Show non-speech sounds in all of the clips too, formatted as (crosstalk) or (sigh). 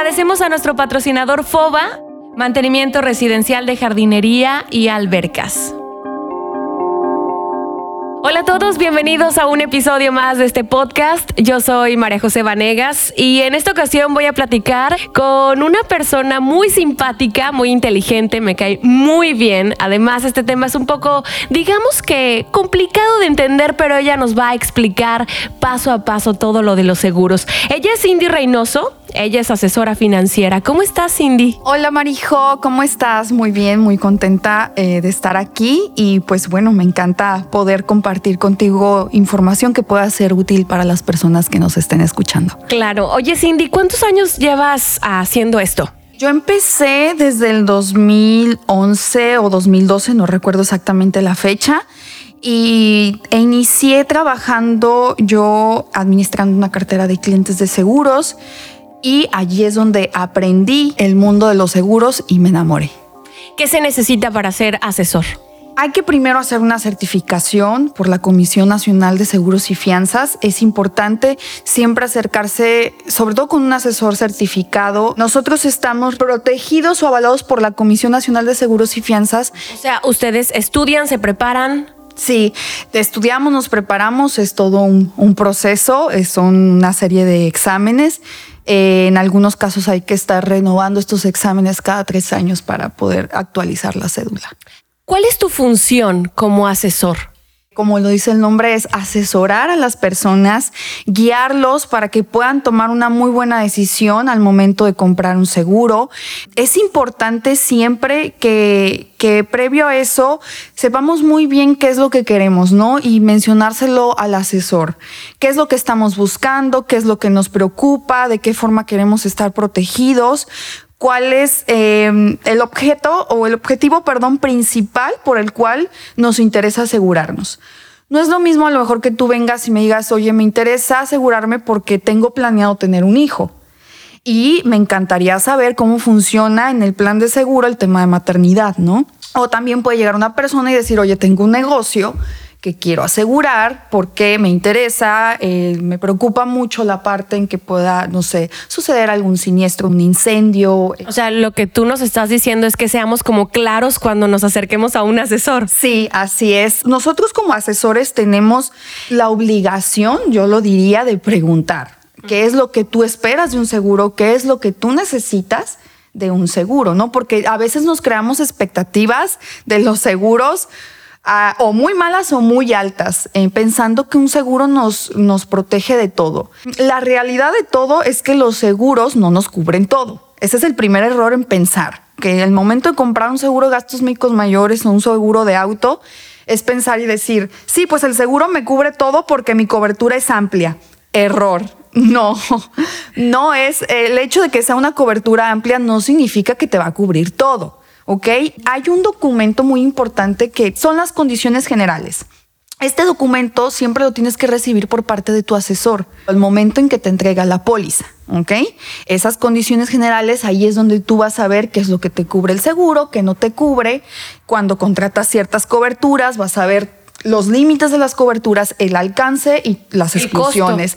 Agradecemos a nuestro patrocinador FOBA, Mantenimiento Residencial de Jardinería y Albercas. Hola a todos, bienvenidos a un episodio más de este podcast. Yo soy María José Vanegas y en esta ocasión voy a platicar con una persona muy simpática, muy inteligente, me cae muy bien. Además, este tema es un poco, digamos que complicado de entender, pero ella nos va a explicar paso a paso todo lo de los seguros. Ella es Cindy Reynoso, ella es asesora financiera. ¿Cómo estás, Cindy? Hola, Marijo. ¿Cómo estás? Muy bien, muy contenta eh, de estar aquí y pues bueno, me encanta poder compartir contigo información que pueda ser útil para las personas que nos estén escuchando. Claro. Oye, Cindy, ¿cuántos años llevas haciendo esto? Yo empecé desde el 2011 o 2012, no recuerdo exactamente la fecha y inicié trabajando yo administrando una cartera de clientes de seguros y allí es donde aprendí el mundo de los seguros y me enamoré. ¿Qué se necesita para ser asesor? Hay que primero hacer una certificación por la Comisión Nacional de Seguros y Fianzas. Es importante siempre acercarse, sobre todo con un asesor certificado. Nosotros estamos protegidos o avalados por la Comisión Nacional de Seguros y Fianzas. O sea, ustedes estudian, se preparan. Sí, estudiamos, nos preparamos, es todo un, un proceso, son una serie de exámenes eh, en algunos casos hay que estar renovando estos exámenes cada tres años para poder actualizar la cédula. ¿Cuál es tu función como asesor? Como lo dice el nombre, es asesorar a las personas, guiarlos para que puedan tomar una muy buena decisión al momento de comprar un seguro. Es importante siempre que, que previo a eso sepamos muy bien qué es lo que queremos, ¿no? Y mencionárselo al asesor. ¿Qué es lo que estamos buscando? ¿Qué es lo que nos preocupa? ¿De qué forma queremos estar protegidos? Cuál es em, el objeto o el objetivo, perdón, principal por el cual nos interesa asegurarnos. No es lo mismo a lo mejor que tú vengas y me digas, oye, me interesa asegurarme porque tengo planeado tener un hijo. Y me encantaría saber cómo funciona en el plan de seguro el tema de maternidad, ¿no? O también puede llegar una persona y decir, oye, tengo un negocio que quiero asegurar porque me interesa, eh, me preocupa mucho la parte en que pueda, no sé, suceder algún siniestro, un incendio. O sea, lo que tú nos estás diciendo es que seamos como claros cuando nos acerquemos a un asesor. Sí, así es. Nosotros como asesores tenemos la obligación, yo lo diría, de preguntar qué es lo que tú esperas de un seguro, qué es lo que tú necesitas de un seguro, ¿no? Porque a veces nos creamos expectativas de los seguros o muy malas o muy altas, eh, pensando que un seguro nos, nos protege de todo. La realidad de todo es que los seguros no nos cubren todo. Ese es el primer error en pensar, que en el momento de comprar un seguro de gastos médicos mayores o un seguro de auto, es pensar y decir, sí, pues el seguro me cubre todo porque mi cobertura es amplia. Error. No, (laughs) no es el hecho de que sea una cobertura amplia no significa que te va a cubrir todo. ¿Ok? Hay un documento muy importante que son las condiciones generales. Este documento siempre lo tienes que recibir por parte de tu asesor al momento en que te entrega la póliza, ¿ok? Esas condiciones generales, ahí es donde tú vas a ver qué es lo que te cubre el seguro, qué no te cubre. Cuando contratas ciertas coberturas, vas a ver los límites de las coberturas, el alcance y las exclusiones.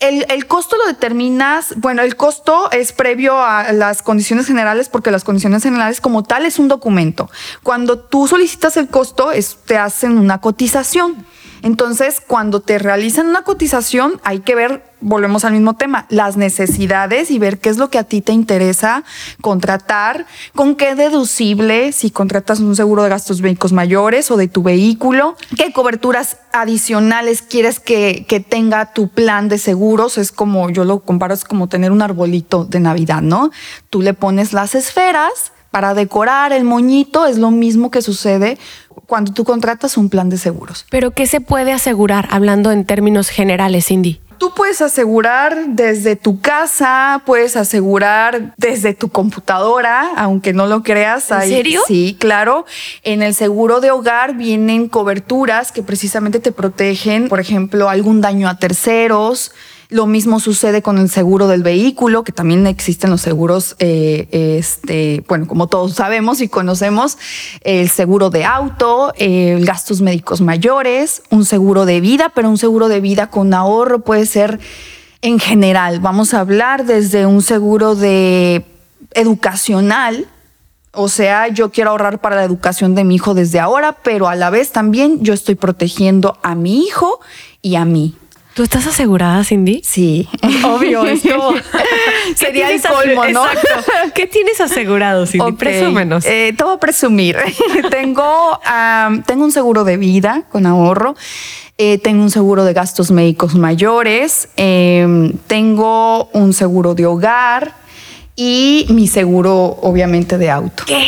El, el, costo lo determinas, bueno, el costo es previo a las condiciones generales porque las condiciones generales como tal es un documento. Cuando tú solicitas el costo, es, te hacen una cotización. Entonces, cuando te realizan una cotización, hay que ver, volvemos al mismo tema, las necesidades y ver qué es lo que a ti te interesa contratar, con qué deducible, si contratas un seguro de gastos médicos mayores o de tu vehículo, qué coberturas adicionales quieres que, que tenga tu plan de seguros. Es como, yo lo comparo, es como tener un arbolito de Navidad, ¿no? Tú le pones las esferas para decorar el moñito es lo mismo que sucede cuando tú contratas un plan de seguros. Pero ¿qué se puede asegurar hablando en términos generales, Cindy? Tú puedes asegurar desde tu casa, puedes asegurar desde tu computadora, aunque no lo creas. ¿En serio? Sí, claro. En el seguro de hogar vienen coberturas que precisamente te protegen, por ejemplo, algún daño a terceros, lo mismo sucede con el seguro del vehículo, que también existen los seguros, eh, este, bueno, como todos sabemos y conocemos, el seguro de auto, gastos médicos mayores, un seguro de vida, pero un seguro de vida con ahorro puede ser en general. Vamos a hablar desde un seguro de educacional, o sea, yo quiero ahorrar para la educación de mi hijo desde ahora, pero a la vez también yo estoy protegiendo a mi hijo y a mí. ¿Tú estás asegurada, Cindy? Sí, (laughs) obvio. Es (laughs) como, Sería el colmo, ¿no? Exacto. (laughs) ¿Qué tienes asegurado, Cindy? Okay. Presúmenos. Eh, te voy a presumir. tengo, um, tengo un seguro de vida con ahorro. Eh, tengo un seguro de gastos médicos mayores. Eh, tengo un seguro de hogar y mi seguro, obviamente, de auto. ¿Qué?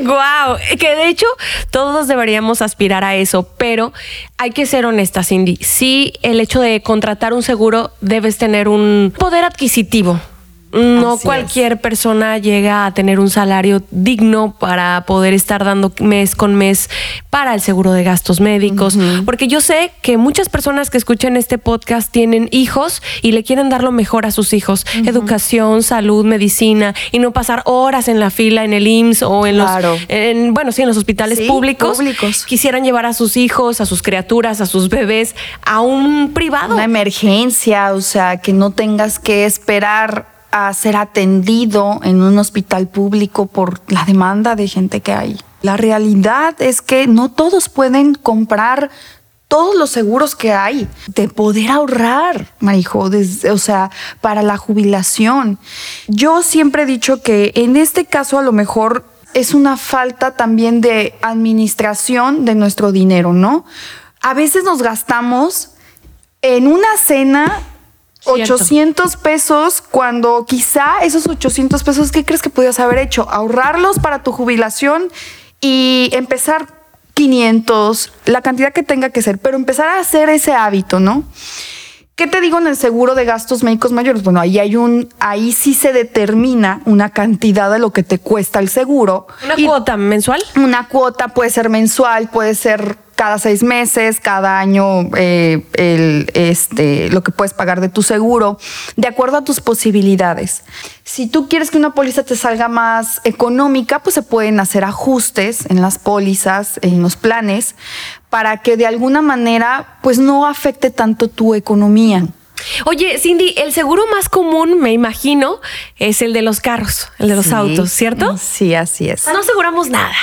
(laughs) ¡Guau! Que de hecho todos deberíamos aspirar a eso, pero hay que ser honesta, Cindy. Sí, el hecho de contratar un seguro debes tener un poder adquisitivo. No Así cualquier es. persona llega a tener un salario digno para poder estar dando mes con mes para el seguro de gastos médicos. Uh -huh. Porque yo sé que muchas personas que escuchan este podcast tienen hijos y le quieren dar lo mejor a sus hijos. Uh -huh. Educación, salud, medicina y no pasar horas en la fila en el IMSS o en claro. los, en, bueno, sí, en los hospitales sí, públicos. públicos. Quisieran llevar a sus hijos, a sus criaturas, a sus bebés a un privado. Una emergencia, o sea, que no tengas que esperar a ser atendido en un hospital público por la demanda de gente que hay. La realidad es que no todos pueden comprar todos los seguros que hay, de poder ahorrar, Marijo, desde, o sea, para la jubilación. Yo siempre he dicho que en este caso a lo mejor es una falta también de administración de nuestro dinero, ¿no? A veces nos gastamos en una cena 800 pesos cuando quizá esos 800 pesos, ¿qué crees que podías haber hecho? Ahorrarlos para tu jubilación y empezar 500, la cantidad que tenga que ser, pero empezar a hacer ese hábito, ¿no? ¿Qué te digo en el seguro de gastos médicos mayores? Bueno, ahí hay un, ahí sí se determina una cantidad de lo que te cuesta el seguro. ¿Una cuota mensual? Una cuota puede ser mensual, puede ser cada seis meses, cada año, eh, el, este, lo que puedes pagar de tu seguro, de acuerdo a tus posibilidades. Si tú quieres que una póliza te salga más económica, pues se pueden hacer ajustes en las pólizas, en los planes, para que de alguna manera, pues no afecte tanto tu economía. Oye, Cindy, el seguro más común, me imagino, es el de los carros, el de los sí, autos, ¿cierto? Sí, así es. No aseguramos nada.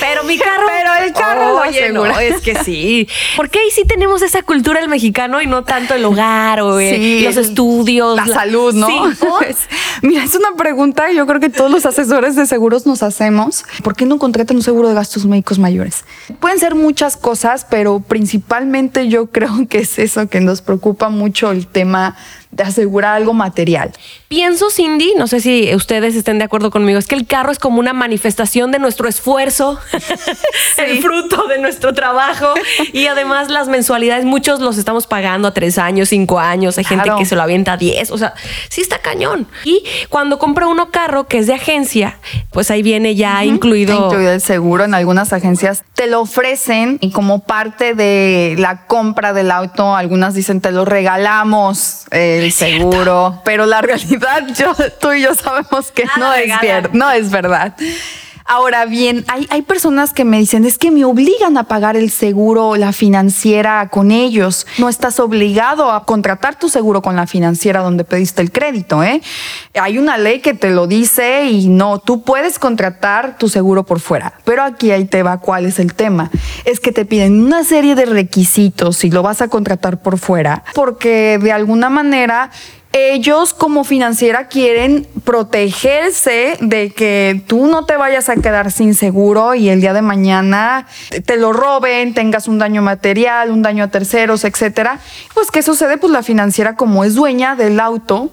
Pero mi carro. (laughs) Pero el carro Oye, lo no, es que sí. (laughs) Porque ahí sí tenemos esa cultura el mexicano y no tanto el hogar o sí, el, los estudios. La, la, salud, ¿no? Sí. (laughs) Pues, mira, es una pregunta yo creo que todos los asesores de seguros nos hacemos. ¿Por qué no contratan un seguro de gastos médicos mayores? Pueden ser muchas cosas, pero principalmente yo creo que es eso que nos preocupa mucho el tema de asegurar algo material. Pienso, Cindy, no sé si ustedes estén de acuerdo conmigo, es que el carro es como una manifestación de nuestro esfuerzo, (laughs) sí. el fruto de nuestro trabajo y además las mensualidades, muchos los estamos pagando a tres años, cinco años, hay claro. gente que se lo avienta a diez, o sea, sí está cañón. Y cuando compra uno carro que es de agencia, pues ahí viene ya uh -huh. incluido... Incluido el seguro, en algunas agencias te lo ofrecen y como parte de la compra del auto, algunas dicen te lo regalamos. El seguro, pero la realidad, yo, tú y yo sabemos que no es, no es verdad. Ahora bien, hay, hay personas que me dicen, es que me obligan a pagar el seguro, la financiera con ellos. No estás obligado a contratar tu seguro con la financiera donde pediste el crédito, ¿eh? Hay una ley que te lo dice y no, tú puedes contratar tu seguro por fuera. Pero aquí ahí te va cuál es el tema. Es que te piden una serie de requisitos si lo vas a contratar por fuera, porque de alguna manera ellos como financiera quieren protegerse de que tú no te vayas a quedar sin seguro y el día de mañana te lo roben, tengas un daño material, un daño a terceros, etcétera. Pues qué sucede, pues la financiera como es dueña del auto,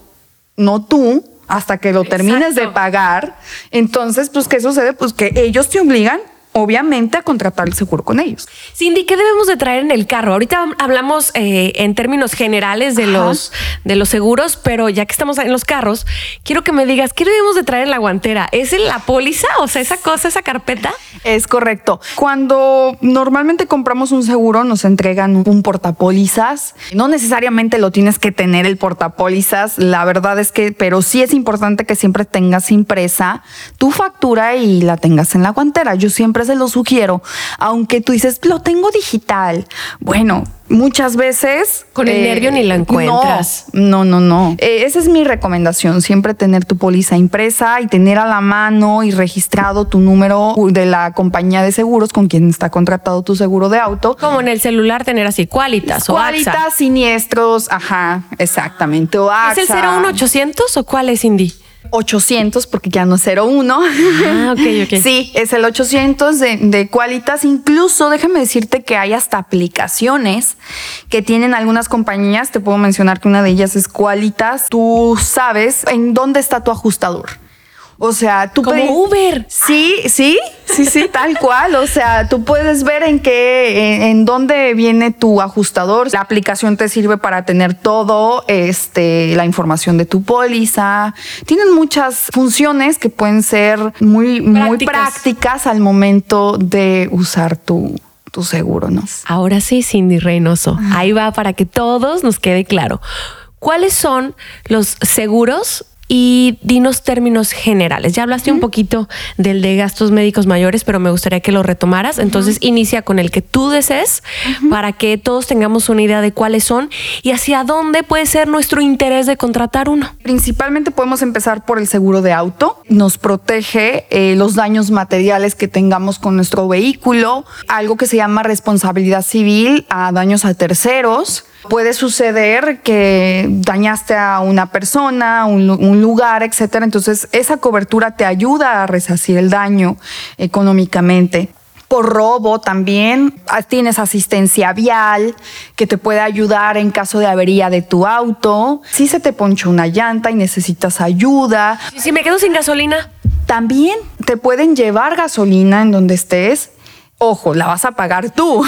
no tú, hasta que lo termines de pagar. Entonces, pues qué sucede, pues que ellos te obligan obviamente a contratar el seguro con ellos. Cindy, ¿qué debemos de traer en el carro? Ahorita hablamos eh, en términos generales de los, de los seguros, pero ya que estamos en los carros, quiero que me digas, ¿qué debemos de traer en la guantera? ¿Es en la póliza? O sea, esa cosa, esa carpeta. Es correcto. Cuando normalmente compramos un seguro, nos entregan un portapólizas. No necesariamente lo tienes que tener el portapólizas. La verdad es que, pero sí es importante que siempre tengas impresa tu factura y la tengas en la guantera. Yo siempre siempre se lo sugiero, aunque tú dices, lo tengo digital. Bueno, muchas veces... Con el nervio ni lo encuentras. No, no, no. Eh, esa es mi recomendación, siempre tener tu póliza impresa y tener a la mano y registrado tu número de la compañía de seguros con quien está contratado tu seguro de auto. Como en el celular tener así, cualitas o Cualitas, siniestros, ajá, exactamente. O ¿Es el 01800 o cuál es, Indy? 800 porque ya no es 01. Ah, ok, (laughs) ok. Sí, es el 800 de, de Qualitas. Incluso déjame decirte que hay hasta aplicaciones que tienen algunas compañías. Te puedo mencionar que una de ellas es Qualitas. Tú sabes en dónde está tu ajustador. O sea, tú como Uber. Sí, sí, sí, sí, (laughs) tal cual. O sea, tú puedes ver en qué, en, dónde viene tu ajustador. La aplicación te sirve para tener todo, este, la información de tu póliza. Tienen muchas funciones que pueden ser muy, muy prácticas al momento de usar tu, tu seguro, ¿no? Ahora sí, Cindy Reynoso. Ahí va para que todos nos quede claro. ¿Cuáles son los seguros y dinos términos generales. Ya hablaste un poquito del de gastos médicos mayores, pero me gustaría que lo retomaras. Entonces, inicia con el que tú desees para que todos tengamos una idea de cuáles son y hacia dónde puede ser nuestro interés de contratar uno. Principalmente podemos empezar por el seguro de auto. Nos protege eh, los daños materiales que tengamos con nuestro vehículo, algo que se llama responsabilidad civil a daños a terceros Puede suceder que dañaste a una persona, un, lugar, etcétera. Entonces, esa cobertura te ayuda a resarcir el daño económicamente por robo también. Ah, tienes asistencia vial que te puede ayudar en caso de avería de tu auto. Si se te poncha una llanta y necesitas ayuda. Si me quedo sin gasolina. También te pueden llevar gasolina en donde estés Ojo, la vas a pagar tú.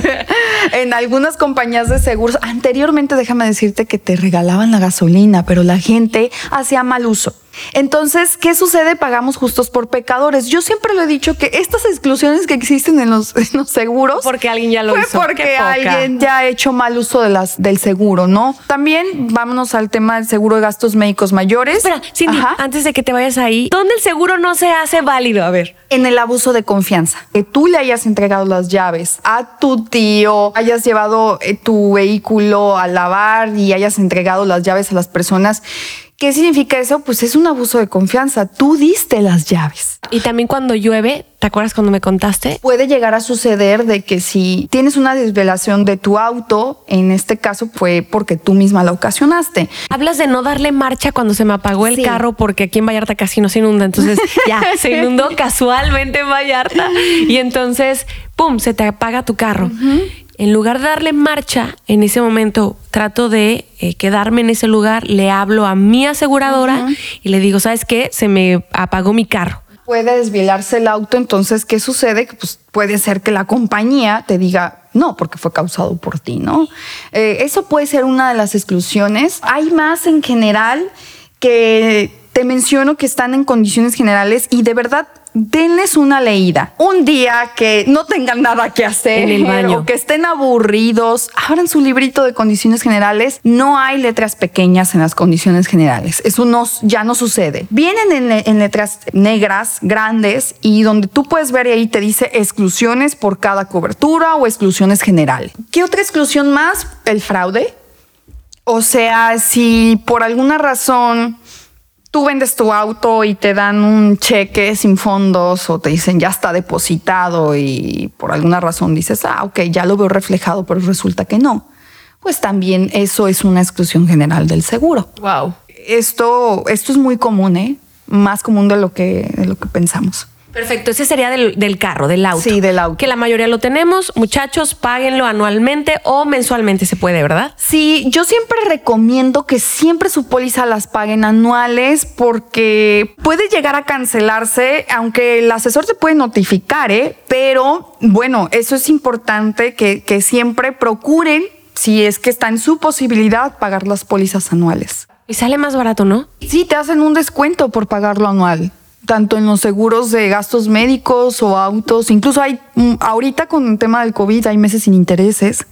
(laughs) en algunas compañías de seguros, anteriormente déjame decirte que te regalaban la gasolina, pero la gente hacía mal uso. Entonces, ¿qué sucede? Pagamos justos por pecadores. Yo siempre lo he dicho que estas exclusiones que existen en los, (laughs) seguros. Porque alguien ya lo fue hizo. Porque alguien ya ha hecho mal uso de las, del seguro, ¿no? También vámonos al tema del seguro de gastos médicos mayores. Espera, Cindy, antes de que te vayas ahí, ¿dónde el seguro no se hace válido? A ver. En el abuso de confianza. Que tú le hayas entregado las llaves a tu tío, hayas llevado eh, tu vehículo a lavar y hayas entregado las llaves a las personas ¿Qué significa eso? Pues es un abuso de confianza. Tú diste las llaves. Y también cuando llueve, ¿te acuerdas cuando me contaste? Puede llegar a suceder de que si tienes una desvelación de tu auto, en este caso fue porque tú misma la ocasionaste. Hablas de no darle marcha cuando se me apagó el carro porque aquí en Vallarta casi no se inunda. Entonces (laughs) ya se inundó casualmente en Vallarta y entonces, ¡pum!, se te apaga tu carro en lugar de darle marcha, en ese momento trato de eh, quedarme en ese lugar, le hablo a mi aseguradora y le digo, ¿sabes qué? Se me apagó mi carro. Puede desviarse el auto, entonces, ¿qué sucede? Pues puede ser que la compañía te diga, no, porque fue causado por ti, ¿no? Eh, eso puede ser una de las exclusiones. Hay más en general que te menciono que están en condiciones generales y de verdad denles una leída. Un día que no tengan nada que hacer en el (laughs) baño o que estén aburridos, abran su librito de condiciones generales. No hay letras pequeñas en las condiciones generales. Eso no, ya no sucede. Vienen en, letras negras, grandes y donde tú puedes ver y ahí te dice exclusiones por cada cobertura o exclusiones generales. ¿Qué otra exclusión más? El fraude. O sea, si por alguna razón tú vendes tu auto y te dan un cheque sin fondos o te dicen ya está depositado y por alguna razón dices, ah, ok, ya lo veo reflejado, pero resulta que no. Pues también eso es una exclusión general del seguro. Wow. Esto, esto es muy común, ¿eh? Más común de lo que, de lo que pensamos. Perfecto, ese sería del, carro, del auto. Sí, del auto. Que la mayoría lo tenemos. Muchachos, páguenlo anualmente o mensualmente se puede, ¿verdad? Sí, yo siempre recomiendo que siempre su póliza las paguen anuales porque puede llegar a cancelarse, aunque el asesor se puede notificar, ¿eh? Pero bueno, eso es importante que, que siempre procuren, si es que está en su posibilidad, pagar las pólizas anuales. Y sale más barato, ¿no? Sí, te hacen un descuento por pagarlo anual tanto en los seguros de gastos médicos o autos, incluso hay, mm, ahorita con el tema del COVID hay meses sin intereses.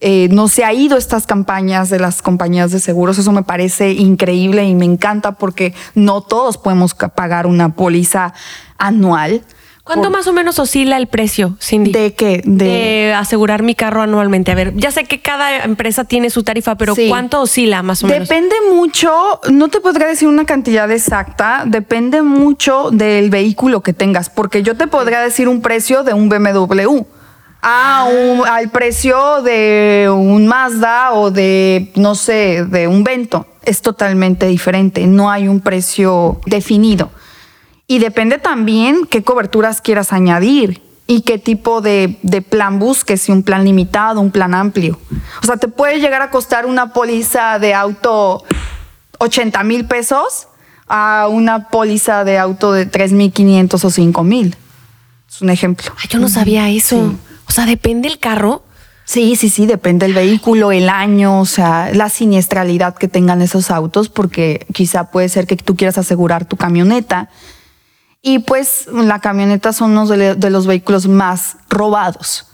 Eh, no se ha ido estas campañas de las compañías de seguros. Eso me parece increíble y me encanta porque no todos podemos pagar una póliza anual ¿Cuánto más o menos oscila el precio, Cindy? ¿De qué? De... asegurar mi carro anualmente. A ver, ya sé que cada empresa tiene su tarifa, pero ¿cuánto oscila más o menos? Depende mucho, no te podría decir una cantidad exacta, depende mucho del vehículo que tengas, porque yo te podría decir un precio de un BMW. Ah, al precio de un Mazda o de, no sé, de un Vento. Es totalmente diferente, no hay un precio definido. Y depende también qué coberturas quieras añadir y qué tipo de, plan busques, si un plan limitado, un plan amplio. O sea, te puede llegar a costar una póliza de auto 80 mil pesos a una póliza de auto de 3 mil 500 o 5 mil. Es un ejemplo. yo no sabía eso. O sea, depende el carro. Sí, sí, sí, depende el vehículo, el año, o sea, la siniestralidad que tengan esos autos, porque quizá puede ser que tú quieras asegurar tu camioneta y pues la camioneta son uno de, los vehículos más robados.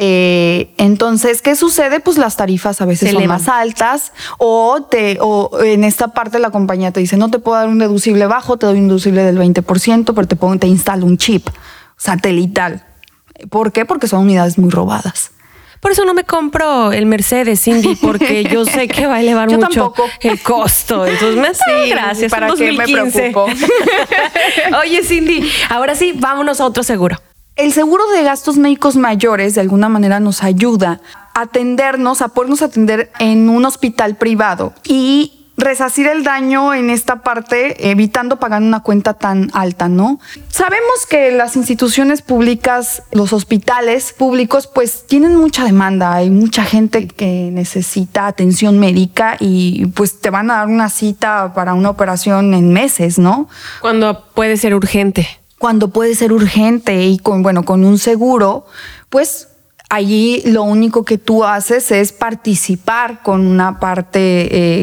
Eh, entonces, ¿qué sucede? Pues las tarifas a veces son más altas o, te, o en esta parte la compañía te dice, no te puedo dar un deducible bajo, te doy un deducible del 20%, pero te, pongo, te instalo un chip satelital. ¿Por qué? Porque son unidades muy robadas. Por eso no me compro el Mercedes, Cindy, porque yo sé que va a elevar (laughs) mucho el costo. Entonces, me sí, gracias. ¿Para qué me preocupo? (laughs) Oye, Cindy, ahora sí, vámonos a otro seguro. El seguro de gastos médicos mayores de alguna manera nos ayuda a atendernos, a podernos atender en un hospital privado y resacir el daño en esta parte, evitando pagar una cuenta tan alta, ¿no? Sabemos que las instituciones públicas, los hospitales públicos, pues tienen mucha demanda, hay mucha gente que necesita atención médica y pues te van a dar una cita para una operación en meses, ¿no? Cuando puede ser urgente. Cuando puede ser urgente y con, bueno, con un seguro, pues allí lo único que tú haces es participar con una parte,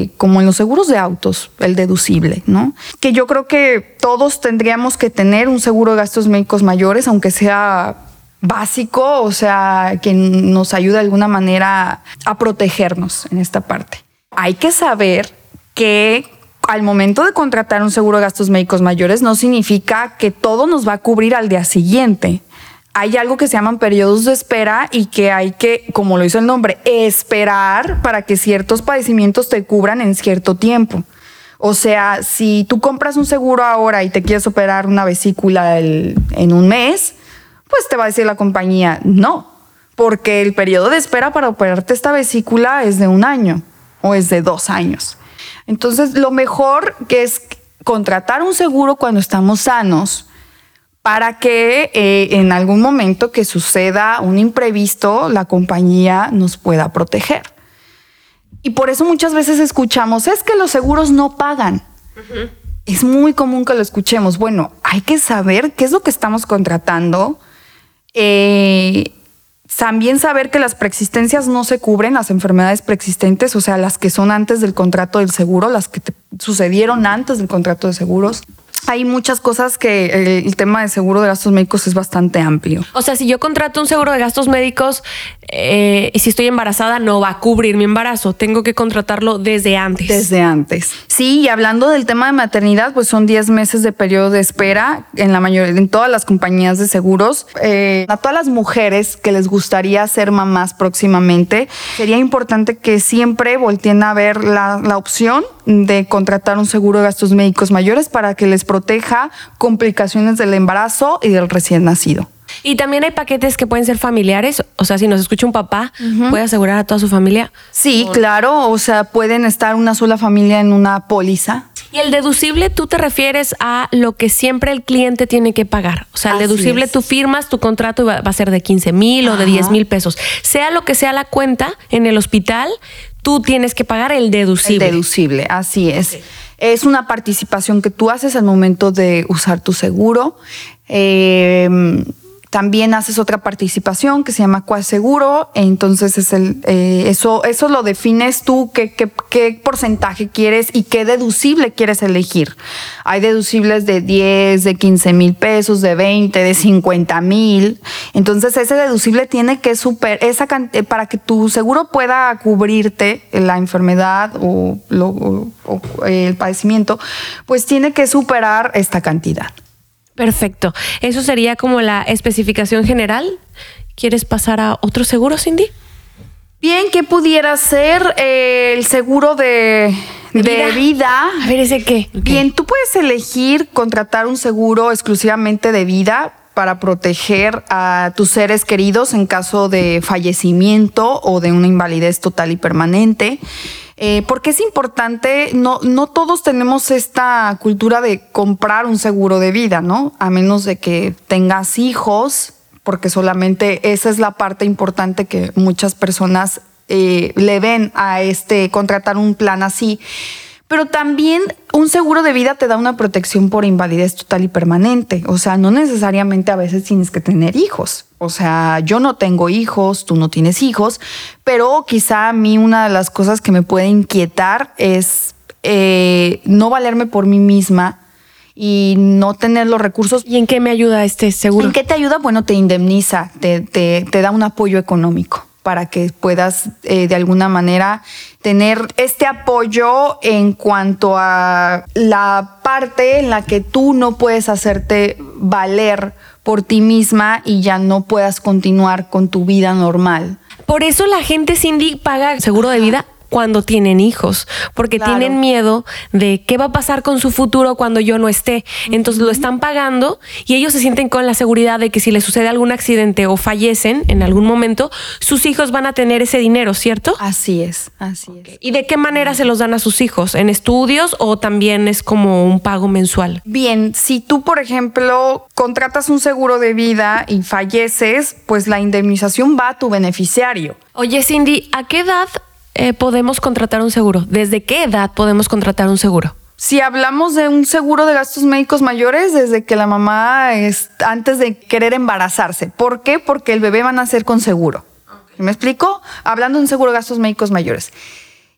eh, como en los seguros de autos, el deducible, ¿no? Que yo creo que todos tendríamos que tener un seguro de gastos médicos mayores, aunque sea básico, o sea, que nos ayude de alguna manera a protegernos en esta parte. Hay que saber que al momento de contratar un seguro de gastos médicos mayores no significa que todo nos va a cubrir al día siguiente hay algo que se llaman periodos de espera y que hay que, como lo hizo el nombre, esperar para que ciertos padecimientos te cubran en cierto tiempo. O sea, si tú compras un seguro ahora y te quieres operar una vesícula en un mes, pues te va a decir la compañía, no, porque el periodo de espera para operarte esta vesícula es de un año o es de dos años. Entonces, lo mejor que es contratar un seguro cuando estamos sanos, para que eh, en algún momento que suceda un imprevisto, la compañía nos pueda proteger. Y por eso muchas veces escuchamos, es que los seguros no pagan. Es muy común que lo escuchemos. Bueno, hay que saber qué es lo que estamos contratando. Eh, también saber que las preexistencias no se cubren, las enfermedades preexistentes, o sea, las que son antes del contrato del seguro, las que sucedieron antes del contrato de seguros hay muchas cosas que el, tema de seguro de gastos médicos es bastante amplio. O sea, si yo contrato un seguro de gastos médicos eh, y si estoy embarazada, no va a cubrir mi embarazo. Tengo que contratarlo desde antes. Desde antes. Sí, y hablando del tema de maternidad, pues son 10 meses de periodo de espera en la mayoría, en todas las compañías de seguros. Eh, a todas las mujeres que les gustaría ser mamás próximamente, sería importante que siempre volteen a ver la, la opción de contratar un seguro de gastos médicos mayores para que les proteja complicaciones del embarazo y del recién nacido. Y también hay paquetes que pueden ser familiares, o sea, si nos escucha un papá, puede asegurar a toda su familia. Sí, claro, o sea, pueden estar una sola familia en una póliza. Y el deducible, tú te refieres a lo que siempre el cliente tiene que pagar. O sea, el deducible, tú firmas tu contrato y va, a ser de 15 mil o de 10 mil pesos. Sea lo que sea la cuenta en el hospital, tú tienes que pagar el deducible. El deducible, así es. Es una participación que tú haces al momento de usar tu seguro. Eh, también haces otra participación que se llama seguro, entonces es eh, eso, eso lo defines tú, qué, porcentaje quieres y qué deducible quieres elegir. Hay deducibles de 10, de 15 mil pesos, de 20, de 50 mil. Entonces ese deducible tiene que super, esa eh, para que tu seguro pueda cubrirte la enfermedad o, o el padecimiento, pues tiene que superar esta cantidad. Perfecto. Eso sería como la especificación general. ¿Quieres pasar a otro seguro, Cindy? Bien, ¿qué pudiera ser eh, el seguro de, de vida? A ver, ¿ese qué? Bien, tú puedes elegir contratar un seguro exclusivamente de vida para proteger a tus seres queridos en caso de fallecimiento o de una invalidez total y permanente. Eh, porque es importante, no, no todos tenemos esta cultura de comprar un seguro de vida, ¿no? A menos de que tengas hijos, porque solamente esa es la parte importante que muchas personas eh, le ven a este contratar un plan así. Pero también un seguro de vida te da una protección por invalidez total y permanente. O sea, no necesariamente a veces tienes que tener hijos. O sea, yo no tengo hijos, tú no tienes hijos, pero quizá a mí una de las cosas que me puede inquietar es eh, no valerme por mí misma y no tener los recursos. ¿Y en qué me ayuda este seguro? ¿En qué te ayuda? Bueno, te indemniza, te, te, te da un apoyo económico para que puedas eh, de alguna manera tener este apoyo en cuanto a la parte en la que tú no puedes hacerte valer por ti misma y ya no puedas continuar con tu vida normal. Por eso la gente, Cindy, paga seguro de vida cuando tienen hijos, porque Claro. tienen miedo de qué va a pasar con su futuro cuando yo no esté. Entonces lo están pagando y ellos se sienten con la seguridad de que si les sucede algún accidente o fallecen en algún momento, sus hijos van a tener ese dinero, ¿cierto? Así es, así es. ¿Y de qué manera se los dan a sus hijos? ¿En estudios o también es como un pago mensual? Bien, si tú, por ejemplo, contratas un seguro de vida y falleces, pues la indemnización va a tu beneficiario. Oye, Cindy, ¿a qué edad eh, podemos contratar un seguro? ¿Desde qué edad podemos contratar un seguro? Si hablamos de un seguro de gastos médicos mayores, desde que la mamá es antes de querer embarazarse. ¿Por qué? Porque el bebé va a nacer con seguro. ¿Me explico? Hablando de un seguro de gastos médicos mayores.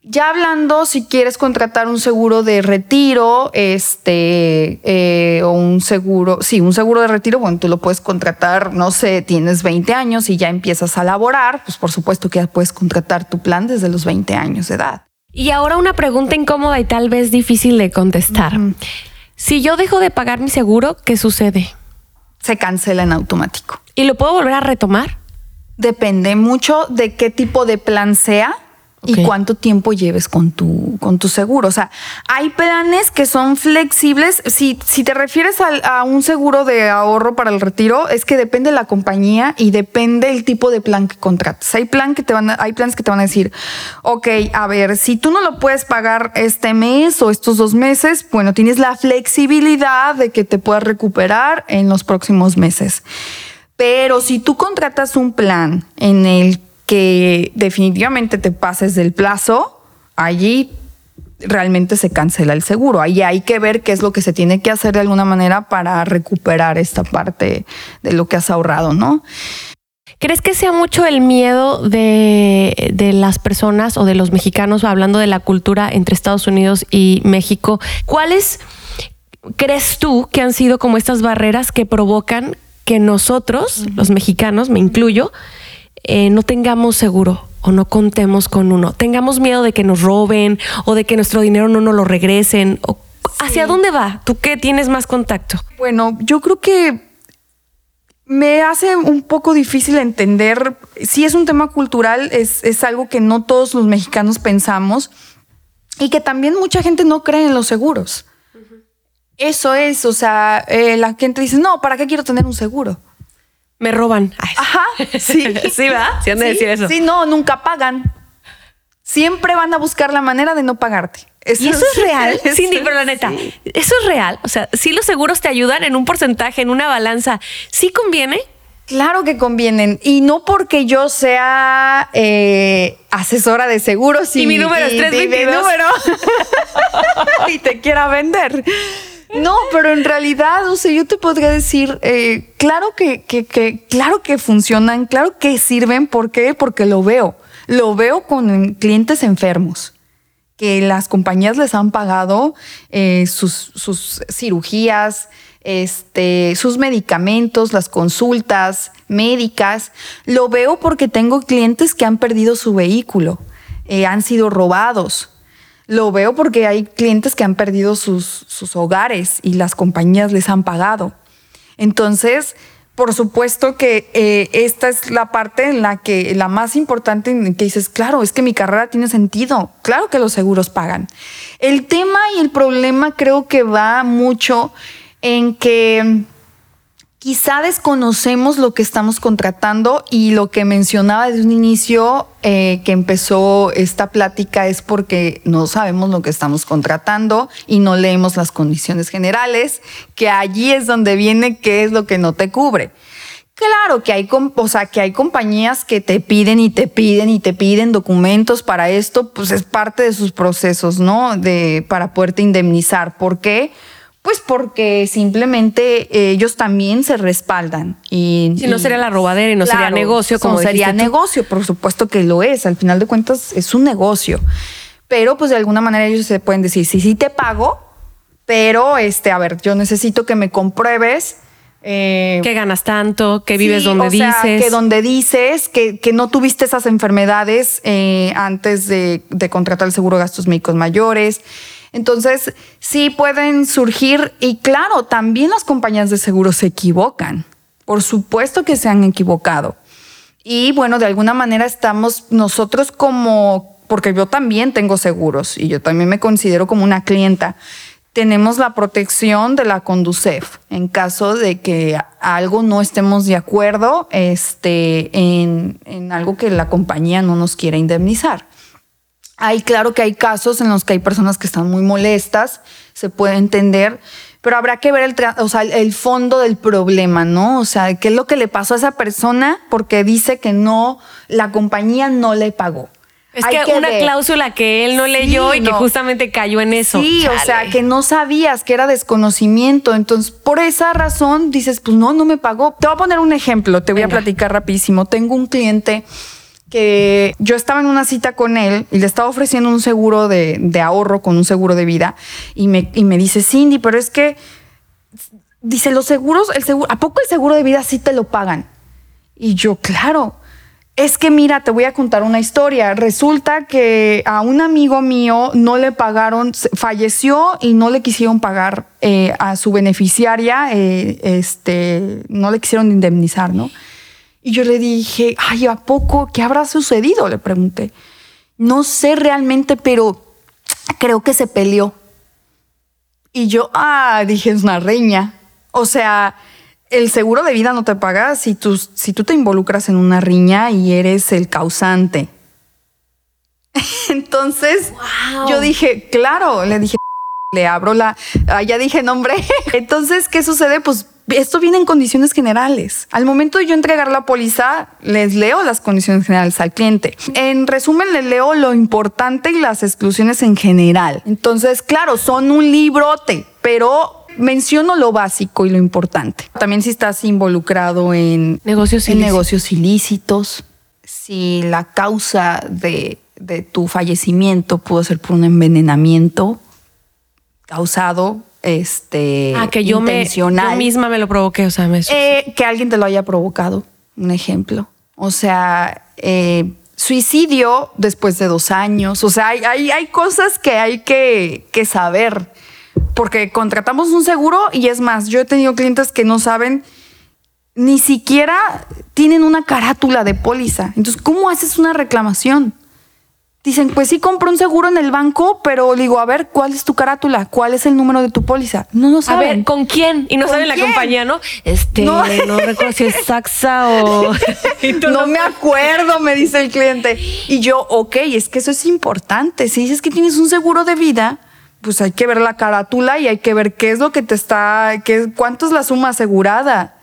Ya hablando, si quieres contratar un seguro de retiro, este, eh, o un seguro, sí, un seguro de retiro, bueno, tú lo puedes contratar, no sé, tienes 20 años y ya empiezas a laborar, pues por supuesto que ya puedes contratar tu plan desde los 20 años de edad. Y ahora una pregunta incómoda y tal vez difícil de contestar. Si yo dejo de pagar mi seguro, ¿qué sucede? Se cancela en automático. ¿Y lo puedo volver a retomar? Depende mucho de qué tipo de plan sea Y cuánto tiempo lleves con tu, con tu seguro. O sea, hay planes que son flexibles. Si, si te refieres a, un seguro de ahorro para el retiro, es que depende de la compañía y depende el tipo de plan que contrates. Hay, plan que te van a- hay planes que te van a decir, ok, a ver, si tú no lo puedes pagar este mes o estos dos meses, bueno, tienes la flexibilidad de que te puedas recuperar en los próximos meses. Pero si tú contratas un plan en el que definitivamente te pases del plazo, allí realmente se cancela el seguro. Ahí hay que ver qué es lo que se tiene que hacer de alguna manera para recuperar esta parte de lo que has ahorrado, ¿no? ¿Crees que sea mucho el miedo de, de las personas o de los mexicanos, hablando de la cultura entre Estados Unidos y México? ¿Cuáles crees tú que han sido como estas barreras que provocan que nosotros, los mexicanos, me incluyo, eh, no tengamos seguro o no contemos con uno? Tengamos miedo de que nos roben o de que nuestro dinero no nos lo regresen. O, ¿Hacia dónde va? ¿Tú qué tienes más contacto? Bueno, yo creo que me hace un poco difícil entender, si es un tema cultural, es, es algo que no todos los mexicanos pensamos y que también mucha gente no cree en los seguros. Eso es, o sea, eh, la gente dice, no, ¿para qué quiero tener un seguro? Me roban. Ay, Ajá, sí. (laughs) Sí, ¿verdad? Sí han de decir eso. Sí, no, nunca pagan. Siempre van a buscar la manera de no pagarte. ¿Y eso es real? Cindy, es- pero la neta, sí. ¿eso es real? O sea, si los seguros te ayudan en un porcentaje, en una balanza, ¿sí conviene? Claro que convienen. Y no porque yo sea eh, asesora de seguros Y mi número es y- y mi 322. número. (laughs) (laughs) y te quiera vender. No, pero en realidad, o sea, yo te podría decir, eh, claro que, claro que funcionan, claro que sirven. ¿Por qué? Porque lo veo. Lo veo con clientes enfermos que las compañías les han pagado eh, sus, sus cirugías, este, sus medicamentos, las consultas médicas. Lo veo porque tengo clientes que han perdido su vehículo, eh, han sido robados. Lo veo porque hay clientes que han perdido sus, sus hogares y las compañías les han pagado. Entonces, por supuesto que eh, esta es la parte en la que la más importante en que dices, claro, es que mi carrera tiene sentido, claro que los seguros pagan. El tema y el problema creo que va mucho en que quizá desconocemos lo que estamos contratando y lo que mencionaba desde un inicio eh, que empezó esta plática es porque no sabemos lo que estamos contratando y no leemos las condiciones generales, que allí es donde viene qué es lo que no te cubre. Claro que hay, o sea, que hay compañías que te piden y te piden y te piden documentos para esto, pues es parte de sus procesos, ¿no? De, para poderte indemnizar. ¿Por qué? Pues porque simplemente eh, ellos también se respaldan. Y, si no sería la robadera y no sería negocio, como no sería negocio, por supuesto que lo es. Al final de cuentas es un negocio. Pero pues de alguna manera ellos se pueden decir, sí, sí te pago, pero este, a ver, yo necesito que me compruebes. Eh, que ganas tanto, que vives donde dices. que donde dices, que, que no tuviste esas enfermedades eh, antes de, de contratar el seguro de gastos médicos mayores entonces, sí pueden surgir y claro, también las compañías de seguro se equivocan. Por supuesto que se han equivocado. Y bueno, de alguna manera estamos nosotros como, porque yo también tengo seguros y yo también me considero como una clienta, tenemos la protección de la Conducef en caso de que algo no estemos de acuerdo este, en, en algo que la compañía no nos quiera indemnizar. Hay, claro que hay casos en los que hay personas que están muy molestas, se puede entender, pero habrá que ver el, o sea, el fondo del problema, ¿no? O sea, qué es lo que le pasó a esa persona porque dice que no, la compañía no le pagó. Es que, una cláusula que él no leyó y que justamente cayó en eso. Sí, o sea, que no sabías, que era desconocimiento. Entonces, por esa razón dices, pues no, no me pagó. Te voy a poner un ejemplo, te voy a platicar rapidísimo. Tengo un cliente que yo estaba en una cita con él y le estaba ofreciendo un seguro de, ahorro con un seguro de vida y me, y me dice, Cindy, pero es que, dice, los seguros, el seguro, ¿a poco el seguro de vida sí te lo pagan? Y yo, claro. Es que mira, te voy a contar una historia. Resulta que a un amigo mío no le pagaron, falleció y no le quisieron pagar eh, a su beneficiaria, eh, este, no le quisieron indemnizar, ¿no? Y yo le dije, ay, ¿a poco? ¿Qué habrá sucedido? Le pregunté. No sé realmente, pero creo que se peleó. Y yo, ah, dije, es una reña. O sea, el seguro de vida no te paga si tú, si tú te involucras en una riña y eres el causante. (laughs) Entonces, yo dije, claro, le dije, le abro la, ah, ya dije nombre. (laughs) Entonces, ¿qué sucede? Pues esto viene en condiciones generales. Al momento de yo entregar la póliza, les leo las condiciones generales al cliente. En resumen, les leo lo importante y las exclusiones en general. Entonces, claro, son un librote, pero menciono lo básico y lo importante. También si estás involucrado en negocios, ilícitos. negocios ilícitos, si la causa de, de tu fallecimiento pudo ser por un envenenamiento causado este ah, que yo intencional. Me, misma me lo provoqué, o sea, me eh, que alguien te lo haya provocado, un ejemplo. O sea, eh, suicidio después de dos años. O sea, hay, hay, cosas que hay que, que, saber. Porque contratamos un seguro y es más, yo he tenido clientes que no saben, ni siquiera tienen una carátula de póliza. Entonces, ¿cómo haces una reclamación? Dicen, pues sí compro un seguro en el banco, pero digo, a ver, ¿cuál es tu carátula? ¿Cuál es el número de tu póliza? No no saben. A ver, ¿con quién? Y no saben la compañía, ¿no? Este, no, recuerdo si es (laughs) Saxa o... (laughs) no, me acuerdo, me dice el cliente. Y yo, ok, es que eso es importante. Si dices que tienes un seguro de vida, pues hay que ver la carátula y hay que ver qué es lo que te está, qué, cuánto es la suma asegurada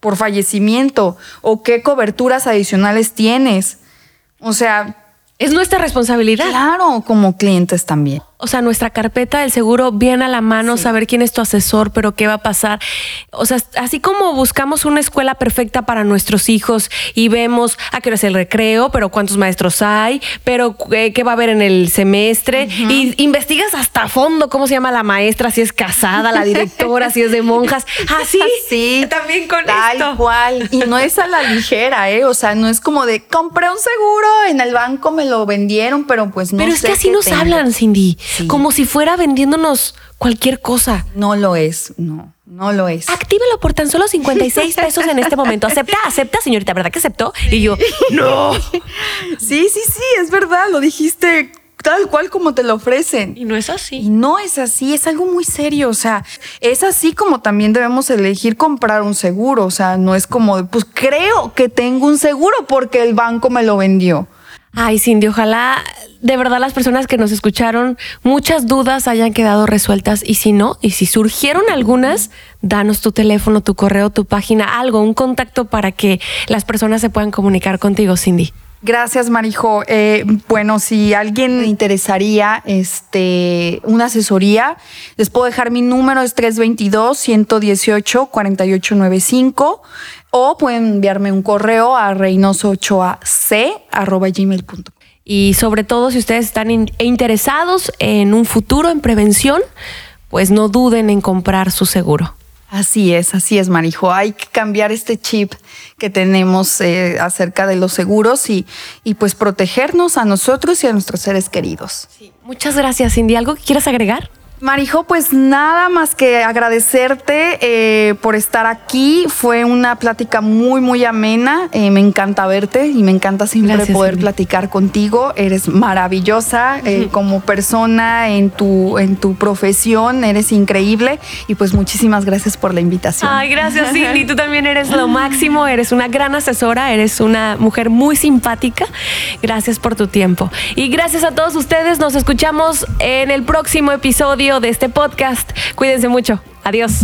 por fallecimiento o qué coberturas adicionales tienes. O sea, es nuestra responsabilidad. Claro, como clientes también. O sea, nuestra carpeta del seguro viene a la mano, saber quién es tu asesor, pero qué va a pasar. O sea, así como buscamos una escuela perfecta para nuestros hijos y vemos a qué hora es el recreo, pero cuántos maestros hay, pero eh, qué va a haber en el semestre, y investigas hasta fondo cómo se llama la maestra, si es casada, la directora, si es de monjas. (laughs) Así, sí, también con tal cual. Y no es a la ligera, ¿eh? O sea, no es como de compré un seguro en el banco, me lo vendieron, pero pues no Pero es que así nos hablan, Cindy. Como si fuera vendiéndonos cualquier cosa. No lo es, no. No lo es. Actívelo por tan solo 56 pesos en este momento. ¿Acepta? ¿Acepta, señorita? ¿Verdad que aceptó? Y yo, no. (laughs) Sí, sí, sí, es verdad. Lo dijiste tal cual como te lo ofrecen. Y no es así. Y no es así, es algo muy serio. O sea, es así como también debemos elegir comprar un seguro. O sea, no es como, pues creo que tengo un seguro porque el banco me lo vendió. Ay, Cindy, ojalá de verdad las personas que nos escucharon, muchas dudas hayan quedado resueltas y si no, y si surgieron algunas, danos tu teléfono, tu correo, tu página, algo, un contacto para que las personas se puedan comunicar contigo, Cindy. Gracias, Marijo. Eh, bueno, si alguien le interesaría este, una asesoría, les puedo dejar mi número, es 322-118-4895 o pueden enviarme un correo a reynoso8ac.gmail.com. Y sobre todo, si ustedes están interesados en un futuro en prevención, pues no duden en comprar su seguro. Así es, así es, Marijo. Hay que cambiar este chip que tenemos eh, acerca de los seguros y, y, pues protegernos a nosotros y a nuestros seres queridos. Muchas gracias, Cindy. ¿Algo que quieras agregar? Marijo, pues nada más que agradecerte eh, por estar aquí. Fue una plática muy, muy amena. Eh, me encanta verte y me encanta siempre poder platicar contigo. Eres maravillosa eh, como persona en tu, en tu profesión. Eres increíble y pues muchísimas gracias por la invitación. Ay, gracias, Cindy. (laughs) Tú también eres lo máximo. Eres una gran asesora. Eres una mujer muy simpática. Gracias por tu tiempo. Y gracias a todos ustedes. Nos escuchamos en el próximo de este podcast. Cuídense mucho. Adiós.